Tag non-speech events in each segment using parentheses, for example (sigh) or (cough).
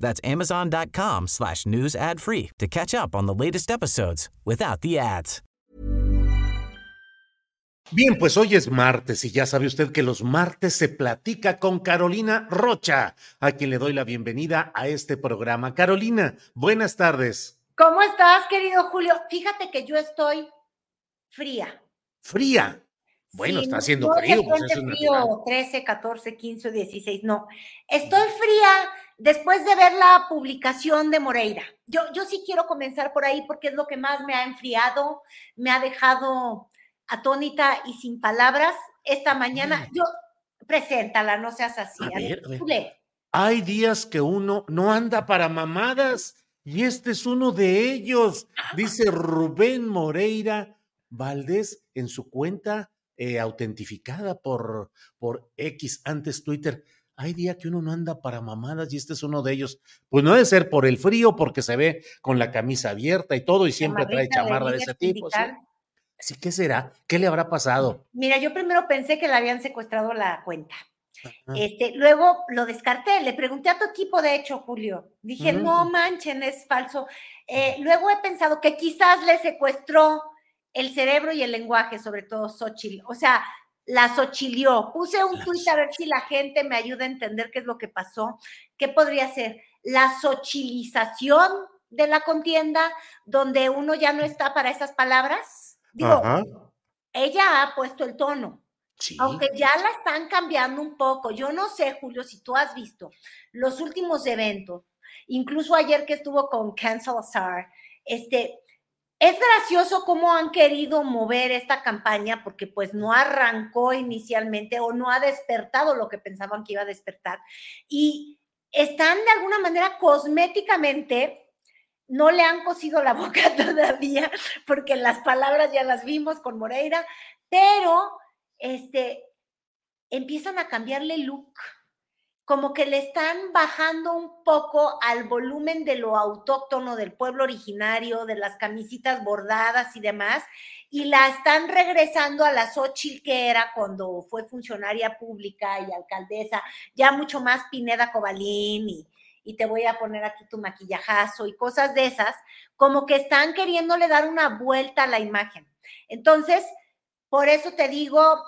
That's amazon.com slash news ad free to catch up on the latest episodes without the ads. Bien, pues hoy es martes y ya sabe usted que los martes se platica con Carolina Rocha, a quien le doy la bienvenida a este programa. Carolina, buenas tardes. ¿Cómo estás, querido Julio? Fíjate que yo estoy fría. Fría. Bueno, Sí, está haciendo no frío, pues eso es frío, natural. 13, 14, 15, 16, no. Estoy fría después de ver la publicación de Moreira. Yo, yo sí quiero comenzar por ahí porque es lo que más me ha enfriado, me ha dejado atónita y sin palabras. Esta mañana, yo, preséntala, no seas así. A a ver, ver, a ver. tú lee. Hay días que uno no anda para mamadas y este es uno de ellos, dice Rubén Moreira Valdés en su cuenta eh, autentificada por, por X, antes Twitter. Hay días que uno no anda para mamadas y este es uno de ellos. Pues no debe ser por el frío, porque se ve con la camisa abierta y todo y siempre trae Chamarrita chamarra de ese tipo. ¿sí? Así, ¿qué será? ¿Qué le habrá pasado? Mira, yo primero pensé que le habían secuestrado la cuenta. Ajá. Este, luego lo descarté, le pregunté a tu equipo, de hecho, Julio. Dije, Ujú. no manchen, es falso. Eh, luego he pensado que quizás le secuestró el cerebro y el lenguaje, sobre todo Xochitl. O sea, la sochilió. Puse un tuit a ver si la gente me ayuda a entender qué es lo que pasó. ¿Qué podría ser? La sochilización de la contienda, donde uno ya no está para esas palabras. Digo, Ajá. ella ha puesto el tono. Sí. Aunque ya la están cambiando un poco. Yo no sé, Julio, si tú has visto los últimos eventos, incluso ayer que estuvo con Ken Salazar, este, es gracioso cómo han querido mover esta campaña porque pues no arrancó inicialmente o no ha despertado lo que pensaban que iba a despertar. Y están de alguna manera cosméticamente, no le han cosido la (laughs) boca todavía porque las palabras ya las vimos con Moreira, pero este, empiezan a cambiarle look, como que le están bajando un poco al volumen de lo autóctono del pueblo originario, de las camisitas bordadas y demás, y la están regresando a la Xochitl que era cuando fue funcionaria pública y alcaldesa, ya mucho más Pineda Cobalín y, y te voy a poner aquí tu maquillajazo y cosas de esas, como que están queriéndole dar una vuelta a la imagen. Entonces, por eso te digo,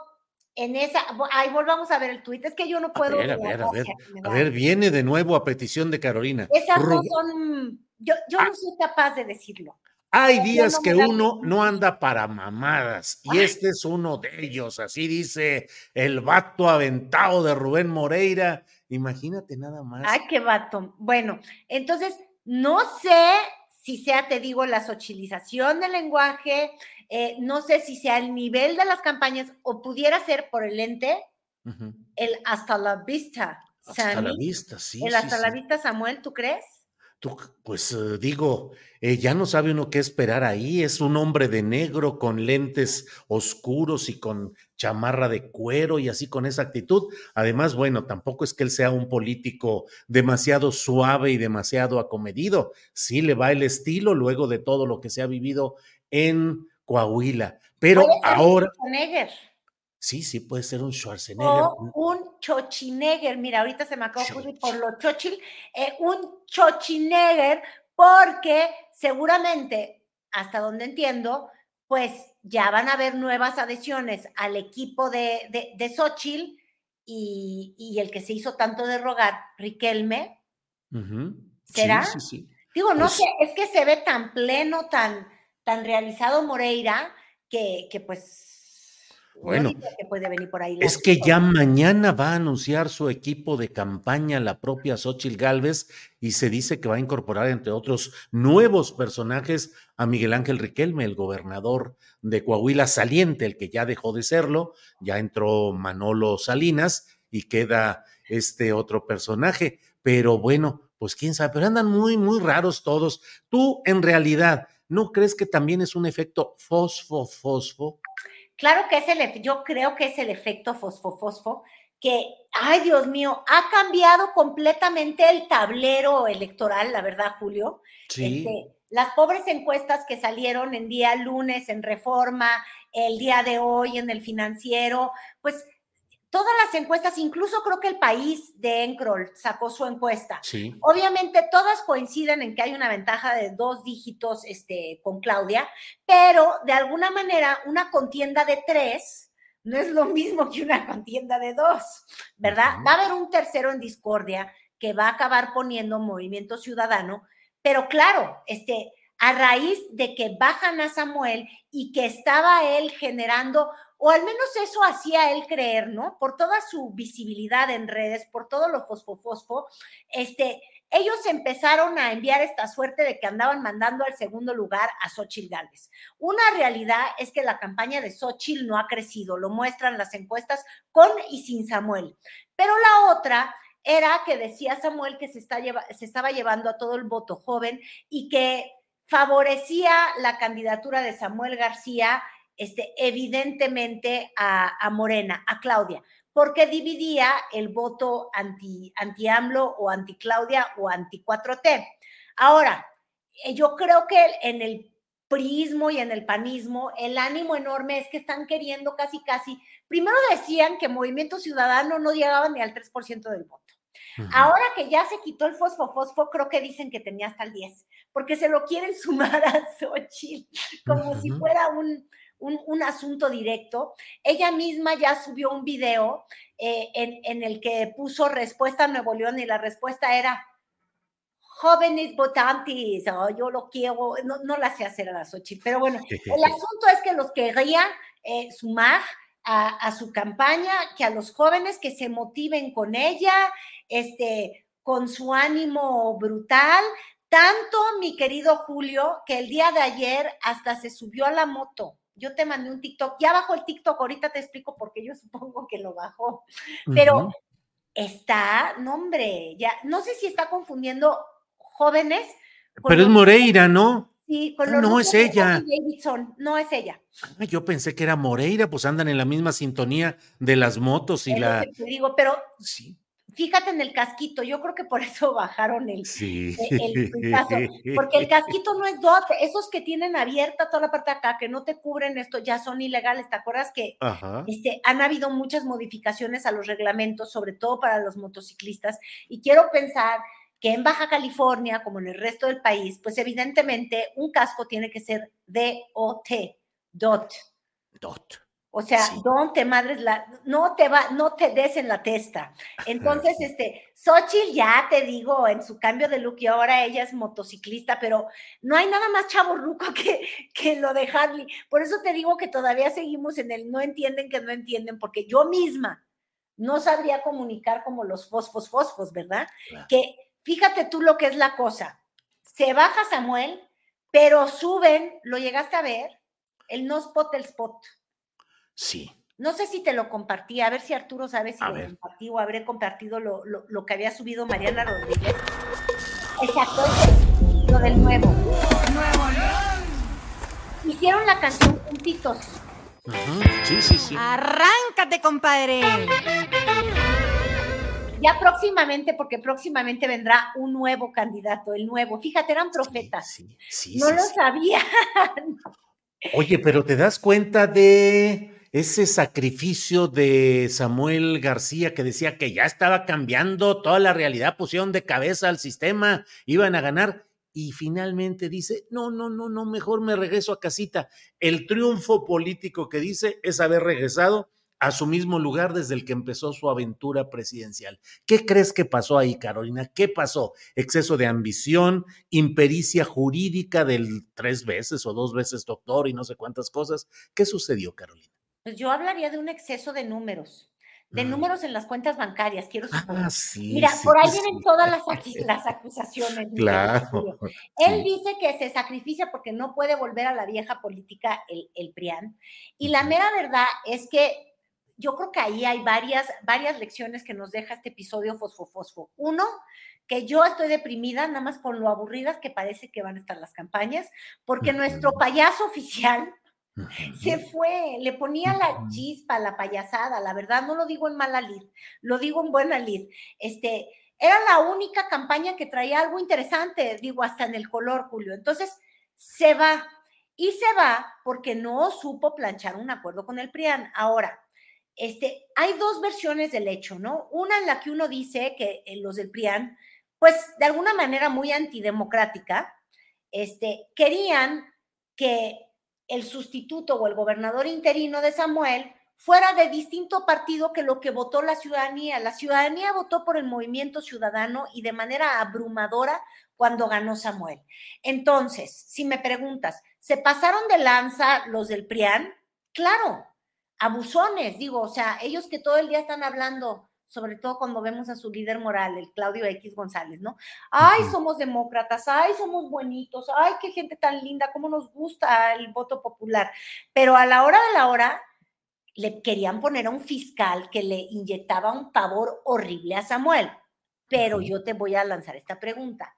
en esa, ahí volvamos a ver el tuit, es que yo no A puedo. ver, a ver, a ver, que me a ver, viene de nuevo a petición de Carolina. Esas no son, yo, yo no soy capaz de decirlo. Hay no días me que uno no anda para mamadas y Ay. este es uno de ellos, así dice el vato aventado de Rubén Moreira. Imagínate nada más. Ay, qué vato. Bueno, entonces, no sé si sea, te digo, la sochilización del lenguaje, eh, no sé si sea el nivel de las campañas o pudiera ser por el ente, el hasta la vista. Hasta la vista, sí. el sí, hasta la vista, Samuel, ¿tú crees? Tú, pues eh, digo, eh, ya no sabe uno qué esperar ahí. Es un hombre de negro con lentes oscuros y con chamarra de cuero y así con esa actitud. Además, bueno, tampoco es que él sea un político demasiado suave y demasiado acomedido. Sí le va el estilo luego de todo lo que se ha vivido en Coahuila. Pero Puede ahora, Schwarzenegger sí, sí puede ser un Schwarzenegger. O un Chochinegger, mira, ahorita se me de ocurrir por lo chochil, eh, un Chochinegger, porque seguramente, hasta donde entiendo, pues ya van a haber nuevas adhesiones al equipo de, de, de Xochitl y, y el que se hizo tanto de rogar, Riquelme. ¿Será? Sí, sí, sí. Digo, no Pues- sé, es que se ve tan pleno, tan, tan realizado Moreira, que, que pues. Bueno, que puede venir por ahí. Es que ya mañana va a anunciar su equipo de campaña la propia Xochitl Gálvez y se dice que va a incorporar, entre otros nuevos personajes, a Miguel Ángel Riquelme, el gobernador de Coahuila saliente, el que ya dejó de serlo, ya entró Manolo Salinas y queda este otro personaje. Pero bueno, pues quién sabe, pero andan muy, muy raros todos. Tú, en realidad, ¿no crees que también es un efecto fosfo-fosfo? Claro que es el, yo creo que es el efecto fosfo-fosfo, que, ay Dios mío, ha cambiado completamente el tablero electoral, la verdad, Julio. Este, las pobres encuestas que salieron en día lunes en Reforma, el día de hoy en el financiero, pues todas las encuestas, incluso creo que el país de Encrol sacó su encuesta. sí. Obviamente todas coinciden en que hay una ventaja de dos dígitos este, con Claudia, pero de alguna manera una contienda de tres no es lo mismo que una contienda de dos, ¿verdad? Va a haber un tercero en discordia que va a acabar poniendo Movimiento Ciudadano, pero claro, este, a raíz de que bajan a Samuel y que estaba él generando, o al menos eso hacía él creer, ¿no? Por toda su visibilidad en redes, por todo lo fosfo-fosfo, este, ellos empezaron a enviar esta suerte de que andaban mandando al segundo lugar a Xochitl Gálvez. Una realidad es que la campaña de Xochitl no ha crecido, lo muestran las encuestas con y sin Samuel. Pero la otra era que decía Samuel que se, está se estaba llevando a todo el voto joven y que favorecía la candidatura de Samuel García, este, evidentemente a, a Morena, a Claudia porque dividía el voto anti, anti AMLO o anti Claudia o anti 4T. Ahora, eh, yo creo que en el prismo y en el panismo, el ánimo enorme es que están queriendo casi, casi, primero decían que Movimiento Ciudadano no llegaba ni al 3% del voto. Ahora que ya se quitó el fosfo-fosfo, creo que dicen que tenía hasta el 10, porque se lo quieren (laughs) sumar a Xochitl, como si fuera un, un, un asunto directo. Ella misma ya subió un video eh, en, en el que puso respuesta a Nuevo León y la respuesta era, jóvenes votantes, oh, yo lo quiero, no, no la sé hacer a la Xochitl, pero bueno, el asunto es que los querría eh, sumar a, a, su campaña, que a los jóvenes que se motiven con ella, este, con su ánimo brutal. Tanto, mi querido Julio, que el día de ayer hasta se subió a la moto. Yo te mandé un TikTok, ya bajó el TikTok, ahorita te explico porque yo (laughs) supongo que lo bajó, pero uh -huh. está, no hombre, ya, no sé si está confundiendo jóvenes. Pero es Moreira, ¿no? Sí, con Ah, no es ella. Davidson, no es ella. Ah, yo pensé que era Moreira, pues andan en la misma sintonía de las motos y es la. Te digo, pero sí. Fíjate en el casquito, yo creo que por eso (laughs) bajaron el, sí. el, el caso, porque el (laughs) casquito no es dot, esos que tienen abierta toda la parte de acá, que no te cubren esto, ya son ilegales. ¿Te acuerdas que Ajá. este, han habido muchas modificaciones a los reglamentos, sobre todo para los motociclistas? Y quiero pensar que en Baja California, como en el resto del país, pues evidentemente un casco tiene que ser DOT, DOT. DOT. O sea, sí. don te madres la, no te va, no te des en la testa. Entonces, este, Xochitl ya te digo, en su cambio de look, y ahora ella es motociclista, pero no hay nada más chaborruco (laughs) que, que lo de Harley. Por eso te digo que todavía seguimos en el no entienden que no entienden, porque yo misma no sabría comunicar como los fosfos fosfos, ¿verdad? Claro. Que fíjate tú lo que es la cosa. Se baja Samuel, pero suben, ¿lo llegaste a ver? El no spot, el spot. Sí. No sé si te lo compartí, a ver si Arturo sabe si a lo ver. compartí o habré compartido lo, lo, lo, que había subido Mariana Rodríguez. Exacto, lo del nuevo. Nuevo León. Hicieron la canción juntitos. Uh -huh. Sí, sí, sí. Arráncate, compadre. Ya próximamente, porque próximamente vendrá un nuevo candidato, el nuevo. Fíjate, eran profetas. Sí, sí, sí no sí, lo sabían. Oye, pero te das cuenta de ese sacrificio de Samuel García que decía que ya estaba cambiando toda la realidad, pusieron de cabeza al sistema, iban a ganar y finalmente dice, no, no, no, no, mejor me regreso a casita. El triunfo político que dice es haber regresado a su mismo lugar desde el que empezó su aventura presidencial. ¿Qué crees que pasó ahí, Carolina? ¿Qué pasó? ¿Exceso de ambición, impericia jurídica del tres veces o dos veces doctor y no sé cuántas cosas? ¿Qué sucedió, Carolina? Pues yo hablaría de un exceso de números de mm. números en las cuentas bancarias, quiero suponer. Ah, sí, Mira, sí, por ahí sí, vienen todas las, las acusaciones. Claro. (laughs) Él dice que se sacrifica porque no puede volver a la vieja política, el, el PRIAN. Y la mera verdad es que yo creo que ahí hay varias, varias lecciones que nos deja este episodio Fosfo Fosfo. Uno, que yo estoy deprimida nada más con lo aburridas que parece que van a estar las campañas, porque nuestro payaso oficial se fue, le ponía la chispa, la payasada, la verdad, no lo digo en mala lid, lo digo en buena lid. Este, era la única campaña que traía algo interesante, digo, hasta en el color, Julio. Entonces, se va. Y se va porque no supo planchar un acuerdo con el PRIAN. Ahora, este, hay dos versiones del hecho, ¿no? Una en la que uno dice que eh, los del PRIAN, pues de alguna manera muy antidemocrática, este, querían que el sustituto o el gobernador interino de Samuel fuera de distinto partido que lo que votó la ciudadanía. La ciudadanía votó por el movimiento ciudadano y de manera abrumadora cuando ganó Samuel. Entonces, si me preguntas, ¿se pasaron de lanza los del PRIAN? Claro, abusones, digo, o sea, ellos que todo el día están hablando, sobre todo cuando vemos a su líder moral, el Claudio X González, ¿no? Ay, somos demócratas, ay, somos buenitos, ay, qué gente tan linda, cómo nos gusta el voto popular. Pero a la hora de la hora, le querían poner a un fiscal que le inyectaba un pavor horrible a Samuel. Pero yo te voy a lanzar esta pregunta.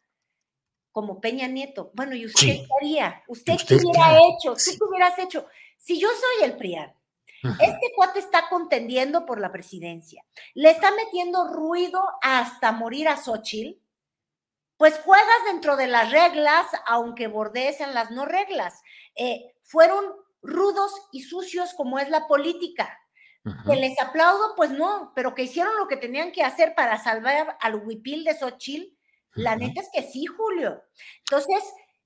Como Peña Nieto, bueno, ¿y usted Sí. qué haría? ¿Usted, ¿Usted qué hubiera hecho? ¿Tú Sí. qué hubieras hecho? Si yo soy el PRIAN, este cuate está contendiendo por la presidencia, le está metiendo ruido hasta morir a Xochitl, pues juegas dentro de las reglas, aunque bordees en las no reglas. Eh, fueron rudos y sucios como es la política. Que les aplaudo, pues no, pero que hicieron lo que tenían que hacer para salvar al huipil de Xochitl, la neta es que sí, Julio. Entonces,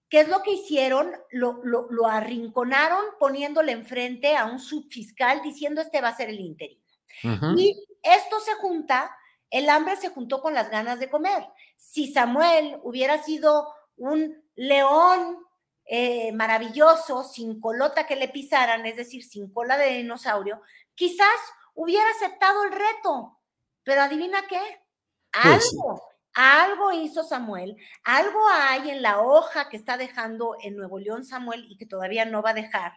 ¿qué es lo que hicieron? Lo, lo, lo arrinconaron poniéndole enfrente a un subfiscal diciendo este va a ser el interino. Y esto se junta, el hambre se juntó con las ganas de comer. Si Samuel hubiera sido un león eh, maravilloso, sin colota que le pisaran, es decir, sin cola de dinosaurio, quizás hubiera aceptado el reto. Pero adivina qué, Pues algo, algo hizo Samuel, algo hay en la hoja que está dejando en Nuevo León Samuel y que todavía no va a dejar.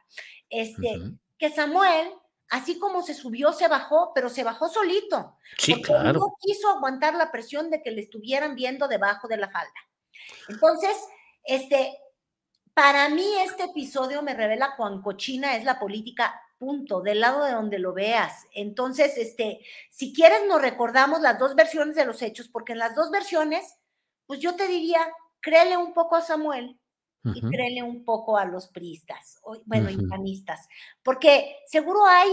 Este, que Samuel, así como se subió, se bajó, pero se bajó solito. Sí, porque claro. No quiso aguantar la presión de que le estuvieran viendo debajo de la falda. Entonces, este, para mí este episodio me revela cuán cochina es la política, punto, del lado de donde lo veas. Entonces, este, si quieres nos recordamos las dos versiones de los hechos, porque en las dos versiones, pues yo te diría, créele un poco a Samuel y créele un poco a los priistas, o, bueno, y panistas, porque seguro hay,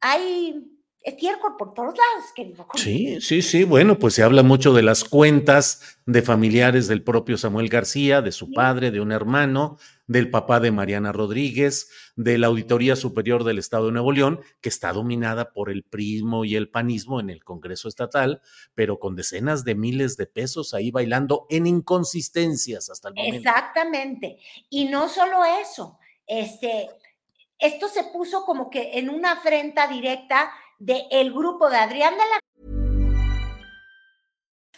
hay estiércol por todos lados, querido. Sí, sí, sí. Bueno, pues se habla mucho de las cuentas de familiares del propio Samuel García, de su padre, de un hermano, del papá de Mariana Rodríguez, de la Auditoría Superior del Estado de Nuevo León, que está dominada por el prismo y el panismo en el Congreso Estatal, pero con decenas de miles de pesos ahí bailando en inconsistencias hasta el momento. Exactamente. Y no solo eso, este, esto se puso como que en una afrenta directa del grupo de Adrián de la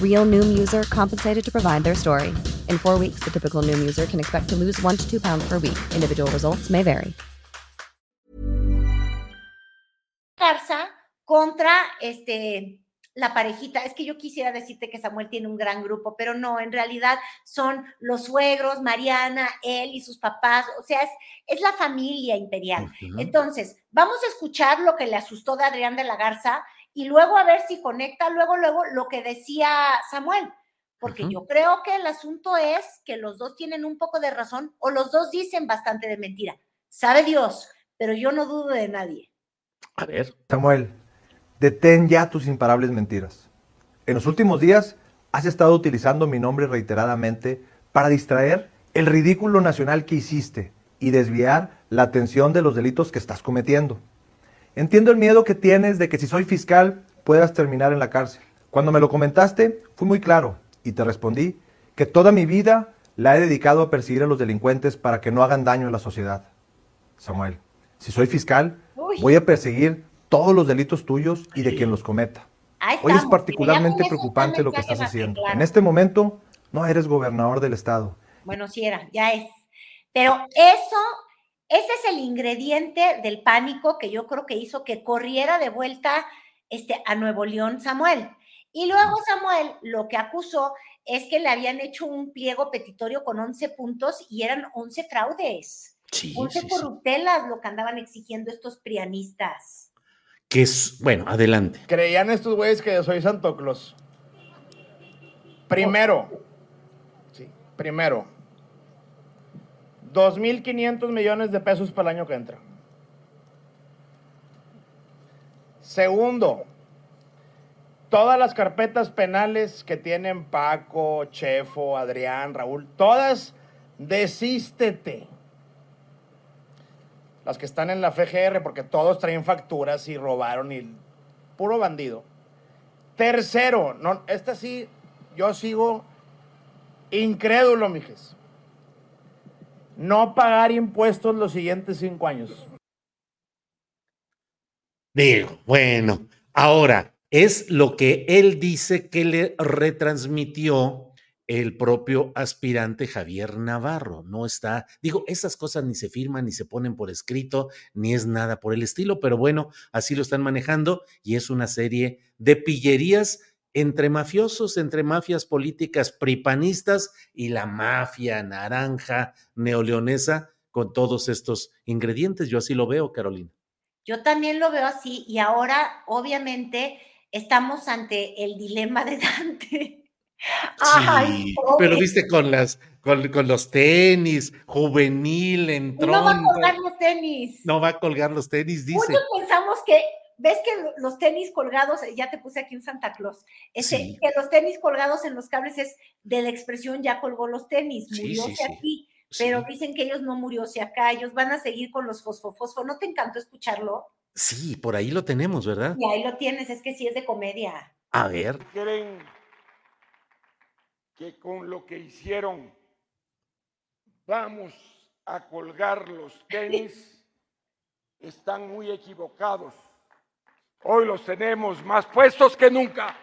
Real Noom user compensated to provide their story. In four weeks, the typical Noom user can expect to lose one to two pounds per week. Individual results may vary. Garza contra este la parejita. Es que yo quisiera decirte que Samuel tiene un gran grupo, pero no, en realidad son los suegros, Mariana, él y sus papás, o sea, es, es la familia imperial. Entonces, vamos a escuchar lo que le asustó de Adrián de la Garza y luego a ver si conecta luego, luego lo que decía Samuel. Porque yo creo que el asunto es que los dos tienen un poco de razón o los dos dicen bastante de mentira. Sabe Dios, pero yo no dudo de nadie. A ver. Samuel, detén ya tus imparables mentiras. En los últimos días has estado utilizando mi nombre reiteradamente para distraer el ridículo nacional que hiciste y desviar la atención de los delitos que estás cometiendo. Entiendo el miedo que tienes de que si soy fiscal puedas terminar en la cárcel. Cuando me lo comentaste, fui muy claro y te respondí que toda mi vida la he dedicado a perseguir a los delincuentes para que no hagan daño a la sociedad. Samuel, si soy fiscal, voy a perseguir todos los delitos tuyos y de quien los cometa. Hoy es particularmente preocupante lo que estás haciendo. En este momento no eres gobernador del estado. Bueno, sí era, ya es. Pero eso, ese es el ingrediente del pánico que yo creo que hizo que corriera de vuelta este, a Nuevo León Samuel. Y luego Samuel lo que acusó es que le habían hecho un pliego petitorio con 11 puntos y eran 11 fraudes. Sí, 11 sí, sí. corruptelas lo que andaban exigiendo estos prianistas. Que es, bueno, adelante. Creían estos güeyes que yo soy Santo Claus. Primero, sí, primero, 2.500 millones de pesos para el año que entra. Segundo, todas las carpetas penales que tienen Paco, Chefo, Adrián, Raúl, todas desístete. Las que están en la FGR, porque todos traen facturas y robaron y puro bandido. Tercero, no, esta sí, yo sigo incrédulo, mijes. No pagar impuestos los siguientes cinco años. Digo, bueno, ahora es lo que él dice que le retransmitió el propio aspirante Javier Navarro. No está, digo, esas cosas ni se firman, ni se ponen por escrito, ni es nada por el estilo, pero bueno, así lo están manejando y es una serie de pillerías entre mafiosos, entre mafias políticas pripanistas y la mafia naranja neoleonesa con todos estos ingredientes. Yo así lo veo, Carolina. Yo también lo veo así y ahora obviamente estamos ante el dilema de Dante. (laughs) Sí, pero viste con las con, con, los tenis, juvenil, entró. No va a colgar los tenis. No va a colgar los tenis, dice. Muchos pensamos que, ves que los tenis colgados, ya te puse aquí un Santa Claus, ese, sí. que los tenis colgados en los cables es de la expresión ya colgó los tenis, murióse sí, sí, aquí. Pero dicen que ellos no murióse acá, ellos van a seguir con los fosfofosfo. ¿No te encantó escucharlo? Sí, por ahí lo tenemos, ¿verdad? Y ahí lo tienes, es que sí es de comedia. A ver. ¿Creen que con lo que hicieron vamos a colgar los tenis? (laughs) Están muy equivocados. Hoy los tenemos más puestos que nunca.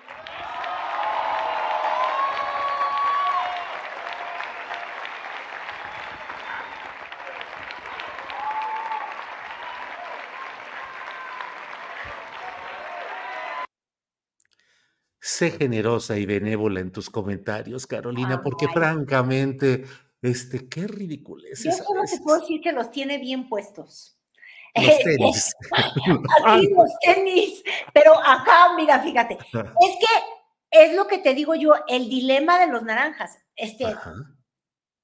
sé generosa y benévola en tus comentarios, Carolina, porque Ay. francamente, este, qué ridículo es. Yo solo te puedo decir que los tiene bien puestos. (laughs) Los tenis. (laughs) Aquí los tenis, pero acá, mira, fíjate, es que es lo que te digo yo, el dilema de los naranjas. Este, Ajá.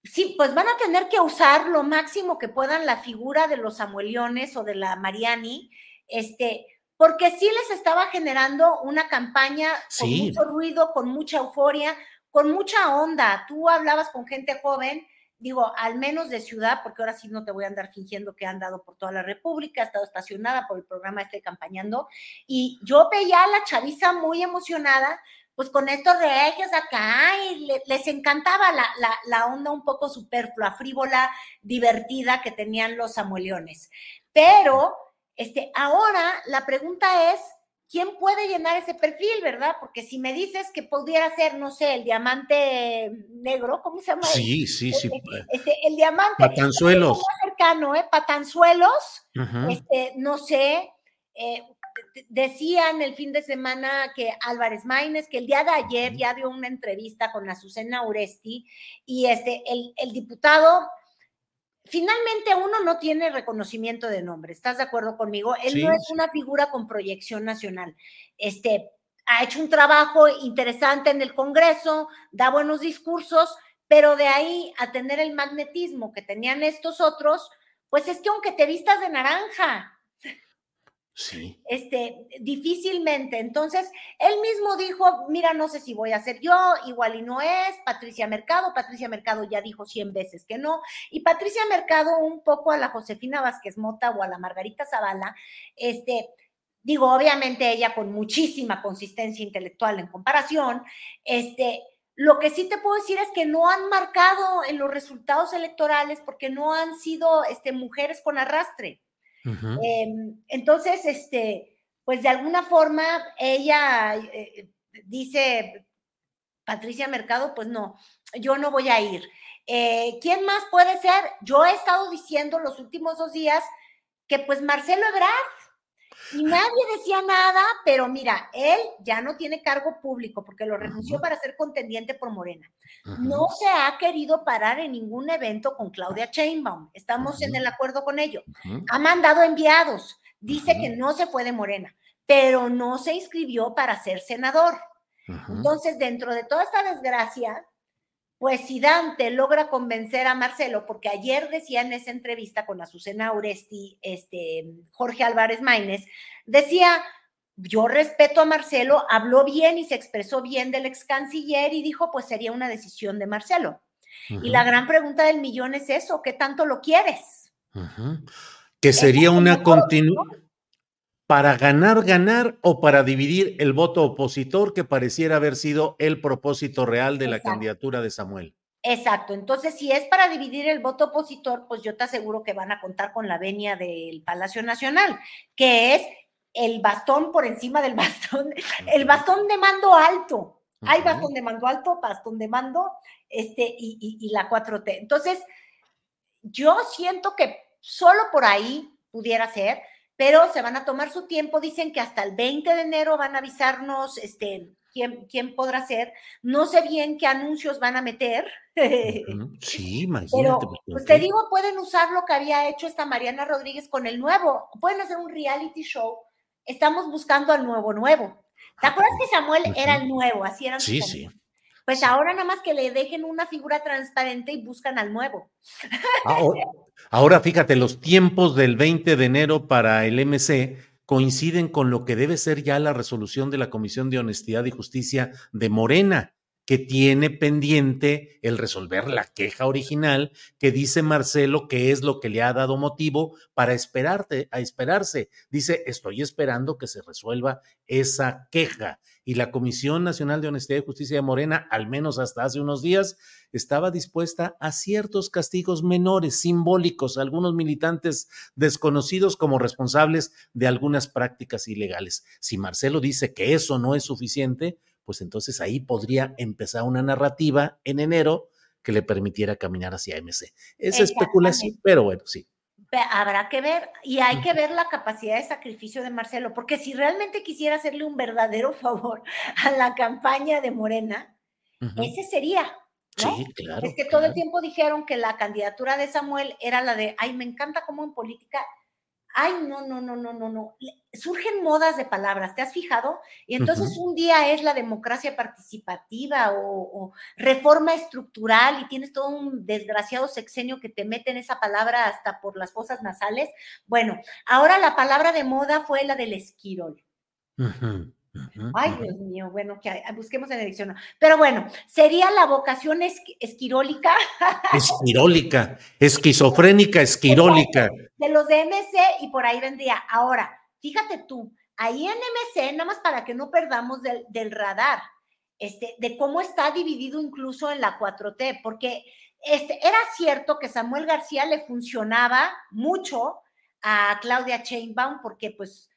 sí, pues van a tener que usar lo máximo que puedan la figura de los Samueliones o de la Mariani, este, porque sí les estaba generando una campaña con sí. mucho ruido, con mucha euforia, con mucha onda. Tú hablabas con gente joven, digo, al menos de ciudad, porque ahora sí no te voy a andar fingiendo que he andado por toda la República, he estado estacionada por el programa, estoy campañando, y yo veía a la chaviza muy emocionada, pues con estos regios acá y les encantaba la, la, onda un poco superflua, frívola, divertida que tenían los samueliones. Pero este, ahora la pregunta es, ¿quién puede llenar ese perfil, verdad? Porque si me dices que pudiera ser, no sé, el diamante negro, ¿cómo se llama? Sí, sí, sí. Este, el diamante. Patanzuelos. Más cercano, ¿eh? Patanzuelos, este, no sé. Eh, decían el fin de semana que Álvarez Maínez, que el día de ayer ya dio una entrevista con Azucena Uresti y este, el, el diputado finalmente uno no tiene reconocimiento de nombre, ¿estás de acuerdo conmigo? Él no es una figura con proyección nacional. Este, ha hecho un trabajo interesante en el Congreso, da buenos discursos, pero de ahí a tener el magnetismo que tenían estos otros, pues es que aunque te vistas de naranja, Sí. Este, difícilmente. Entonces, él mismo dijo, mira, no sé si voy a ser yo, igual y no es, Patricia Mercado, Patricia Mercado ya dijo 100 veces que no, y Patricia Mercado un poco a la Josefina Vázquez Mota o a la Margarita Zavala, este, digo, obviamente ella con muchísima consistencia intelectual en comparación, este, lo que sí te puedo decir es que no han marcado en los resultados electorales porque no han sido este, mujeres con arrastre. Em, entonces, este, pues de alguna forma ella eh, dice, Patricia Mercado, pues no, yo no voy a ir. Eh, ¿Quién más puede ser? Yo he estado diciendo los últimos dos días que pues Marcelo Ebrard, y nadie decía nada, pero mira, él ya no tiene cargo público porque lo renunció para ser contendiente por Morena. No se ha querido parar en ningún evento con Claudia Sheinbaum. Estamos en el acuerdo con ello. Ha mandado enviados. Dice que no se fue de Morena, pero no se inscribió para ser senador. Entonces, dentro de toda esta desgracia, pues si Dante logra convencer a Marcelo, porque ayer decía en esa entrevista con Azucena Uresti, este, Jorge Álvarez Maínez, decía, yo respeto a Marcelo, habló bien y se expresó bien del ex canciller y dijo, pues sería una decisión de Marcelo. Y la gran pregunta del millón es eso, ¿qué tanto lo quieres? Que sería una continuidad para ganar, ganar o para dividir el voto opositor que pareciera haber sido el propósito real de la candidatura de Samuel. Exacto, entonces si es para dividir el voto opositor, pues yo te aseguro que van a contar con la venia del Palacio Nacional, que es el bastón por encima del (laughs) bastón, el bastón de mando alto. Hay bastón de mando alto, bastón de mando, este, y, y la 4T. Entonces, yo siento que solo por ahí pudiera ser, pero se van a tomar su tiempo. Dicen que hasta el 20 de enero van a avisarnos este, quién, quién podrá ser. No sé bien qué anuncios van a meter. Sí, imagínate. Pero, pues, pues te digo, pueden usar lo que había hecho esta Mariana Rodríguez con el nuevo. Pueden hacer un reality show. Estamos buscando al nuevo nuevo. ¿Te ah, acuerdas que Samuel era el nuevo? Así eran. Sí, sí. Pues ahora nada más que le dejen una figura transparente y buscan al nuevo. Ahora, fíjate, los tiempos del 20 de enero para el MC coinciden con lo que debe ser ya la resolución de la Comisión de Honestidad y Justicia de Morena que tiene pendiente el resolver la queja original que dice Marcelo que es lo que le ha dado motivo para esperarte, a esperarse. Dice, estoy esperando que se resuelva esa queja. Y la Comisión Nacional de Honestidad y Justicia de Morena, al menos hasta hace unos días, estaba dispuesta a ciertos castigos menores, simbólicos, algunos militantes desconocidos como responsables de algunas prácticas ilegales. Si Marcelo dice que eso no es suficiente, pues entonces ahí podría empezar una narrativa en enero que le permitiera caminar hacia MC. Es especulación, pero bueno, sí. Habrá que ver, y hay que ver la capacidad de sacrificio de Marcelo, porque si realmente quisiera hacerle un verdadero favor (laughs) a la campaña de Morena, ese sería. Sí, claro. Es que todo el tiempo dijeron que la candidatura de Samuel era la de, ay, me encanta cómo en política ay, no, no, no, no, no, no. Surgen modas de palabras, ¿te has fijado? Y entonces un día es la democracia participativa o, reforma estructural y tienes todo un desgraciado sexenio que te mete en esa palabra hasta por las fosas nasales. Bueno, ahora la palabra de moda fue la del esquirol. Ay, Dios mío, bueno, que busquemos en el diccionario. Pero bueno, sería la vocación esquirólica. Esquirólica, (laughs) esquizofrénica, esquirólica. De los de MC y por ahí vendría. Ahora, fíjate tú, ahí en MC, nada más para que no perdamos del, radar, este, de cómo está dividido incluso en la 4T, porque este, era cierto que Samuel García le funcionaba mucho a Claudia Chainbaum, porque pues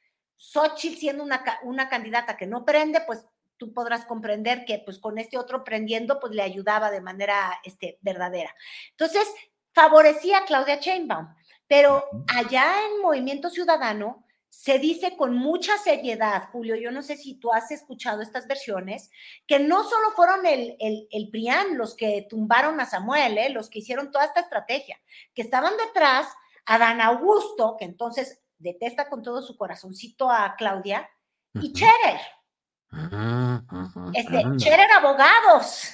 Xochitl siendo una, una candidata que no prende, pues tú podrás comprender que pues con este otro prendiendo, pues le ayudaba de manera este, verdadera. Entonces, favorecía a Claudia Chainbaum, pero allá en Movimiento Ciudadano se dice con mucha seriedad, Julio, yo no sé si tú has escuchado estas versiones, que no solo fueron el, el, el PRIAN los que tumbaron a Samuel, ¿eh? los que hicieron toda esta estrategia, que estaban detrás a Dan Augusto, que entonces detesta con todo su corazoncito a Claudia, y Cherer. Este, Cherer abogados.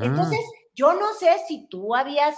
Entonces, yo no sé si tú habías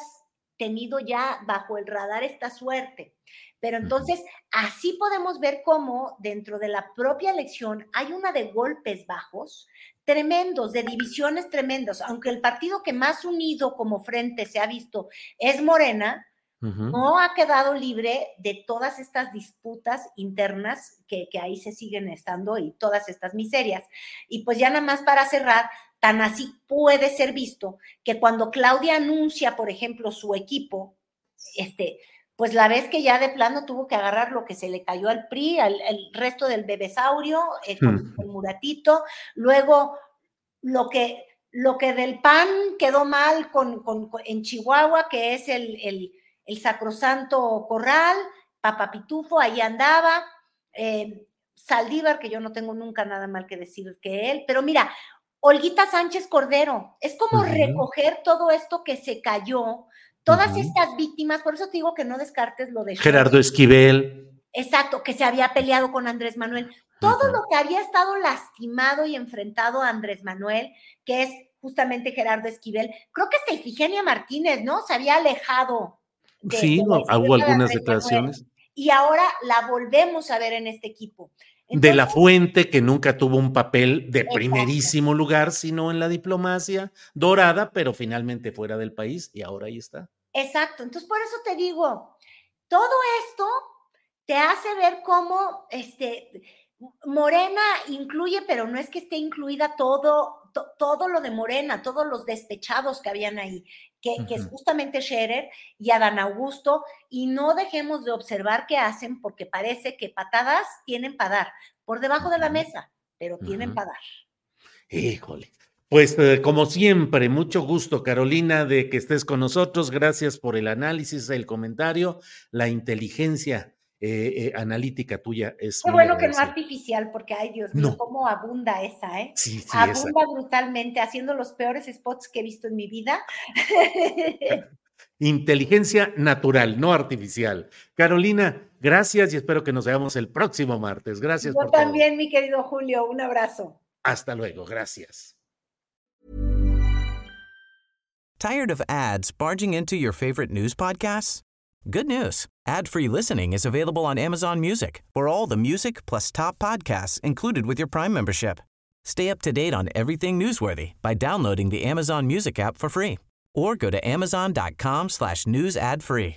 tenido ya bajo el radar esta suerte pero entonces, así podemos ver cómo dentro de la propia elección hay una de golpes bajos tremendos, de divisiones tremendos. Aunque el partido que más unido como frente se ha visto es Morena, no ha quedado libre de todas estas disputas internas que, que ahí se siguen estando y todas estas miserias. Y pues ya nada más para cerrar, tan así puede ser visto que cuando Claudia anuncia, por ejemplo, su equipo, este, pues la vez que ya de plano tuvo que agarrar lo que se le cayó al PRI, al, resto del bebesaurio, eh, con el muratito, luego lo que, lo que del PAN quedó mal con, en Chihuahua, que es el, el, sacrosanto corral, Papapitufo, ahí andaba, eh, Saldívar, que yo no tengo nunca nada mal que decir que él, pero mira, Olguita Sánchez Cordero, es como recoger todo esto que se cayó, Todas estas víctimas, por eso te digo que no descartes lo de Gerardo Esquivel. Exacto, que se había peleado con Andrés Manuel. Todo lo que había estado lastimado y enfrentado a Andrés Manuel, que es justamente Gerardo Esquivel. Creo que hasta Ifigenia Martínez, ¿no? Se había alejado. Sí, hubo algunas declaraciones. y ahora la volvemos a ver en este equipo. de la fuente que nunca tuvo un papel de primerísimo lugar, sino en la diplomacia dorada, pero finalmente fuera del país y ahora ahí está. Exacto, entonces por eso te digo, todo esto te hace ver cómo este, Morena incluye, pero no es que esté incluida todo, todo lo de Morena, todos los despechados que habían ahí, que, que, es justamente Scherer y Adán Augusto, y no dejemos de observar qué hacen, porque parece que patadas tienen para dar, por debajo de la mesa, pero tienen para dar. Híjole. Pues eh, como siempre, mucho gusto, Carolina, de que estés con nosotros. Gracias por el análisis, el comentario, la inteligencia eh, eh, analítica tuya es. Qué bueno que no artificial, porque ay Dios mío, cómo abunda esa, ¿eh? Sí, sí, abunda brutalmente, haciendo los peores spots que he visto en mi vida. (laughs) (laughs) Inteligencia natural, no artificial. Carolina, gracias y espero que nos veamos el próximo martes. Gracias. Yo también, mi querido Julio, un abrazo. Hasta luego, gracias. Tired of ads barging into your favorite news podcasts? Good news. Ad-free listening is available on Amazon Music. For all the music plus top podcasts included with your Prime membership. Stay up to date on everything newsworthy by downloading the Amazon Music app for free or go to amazon.com slash news ad free.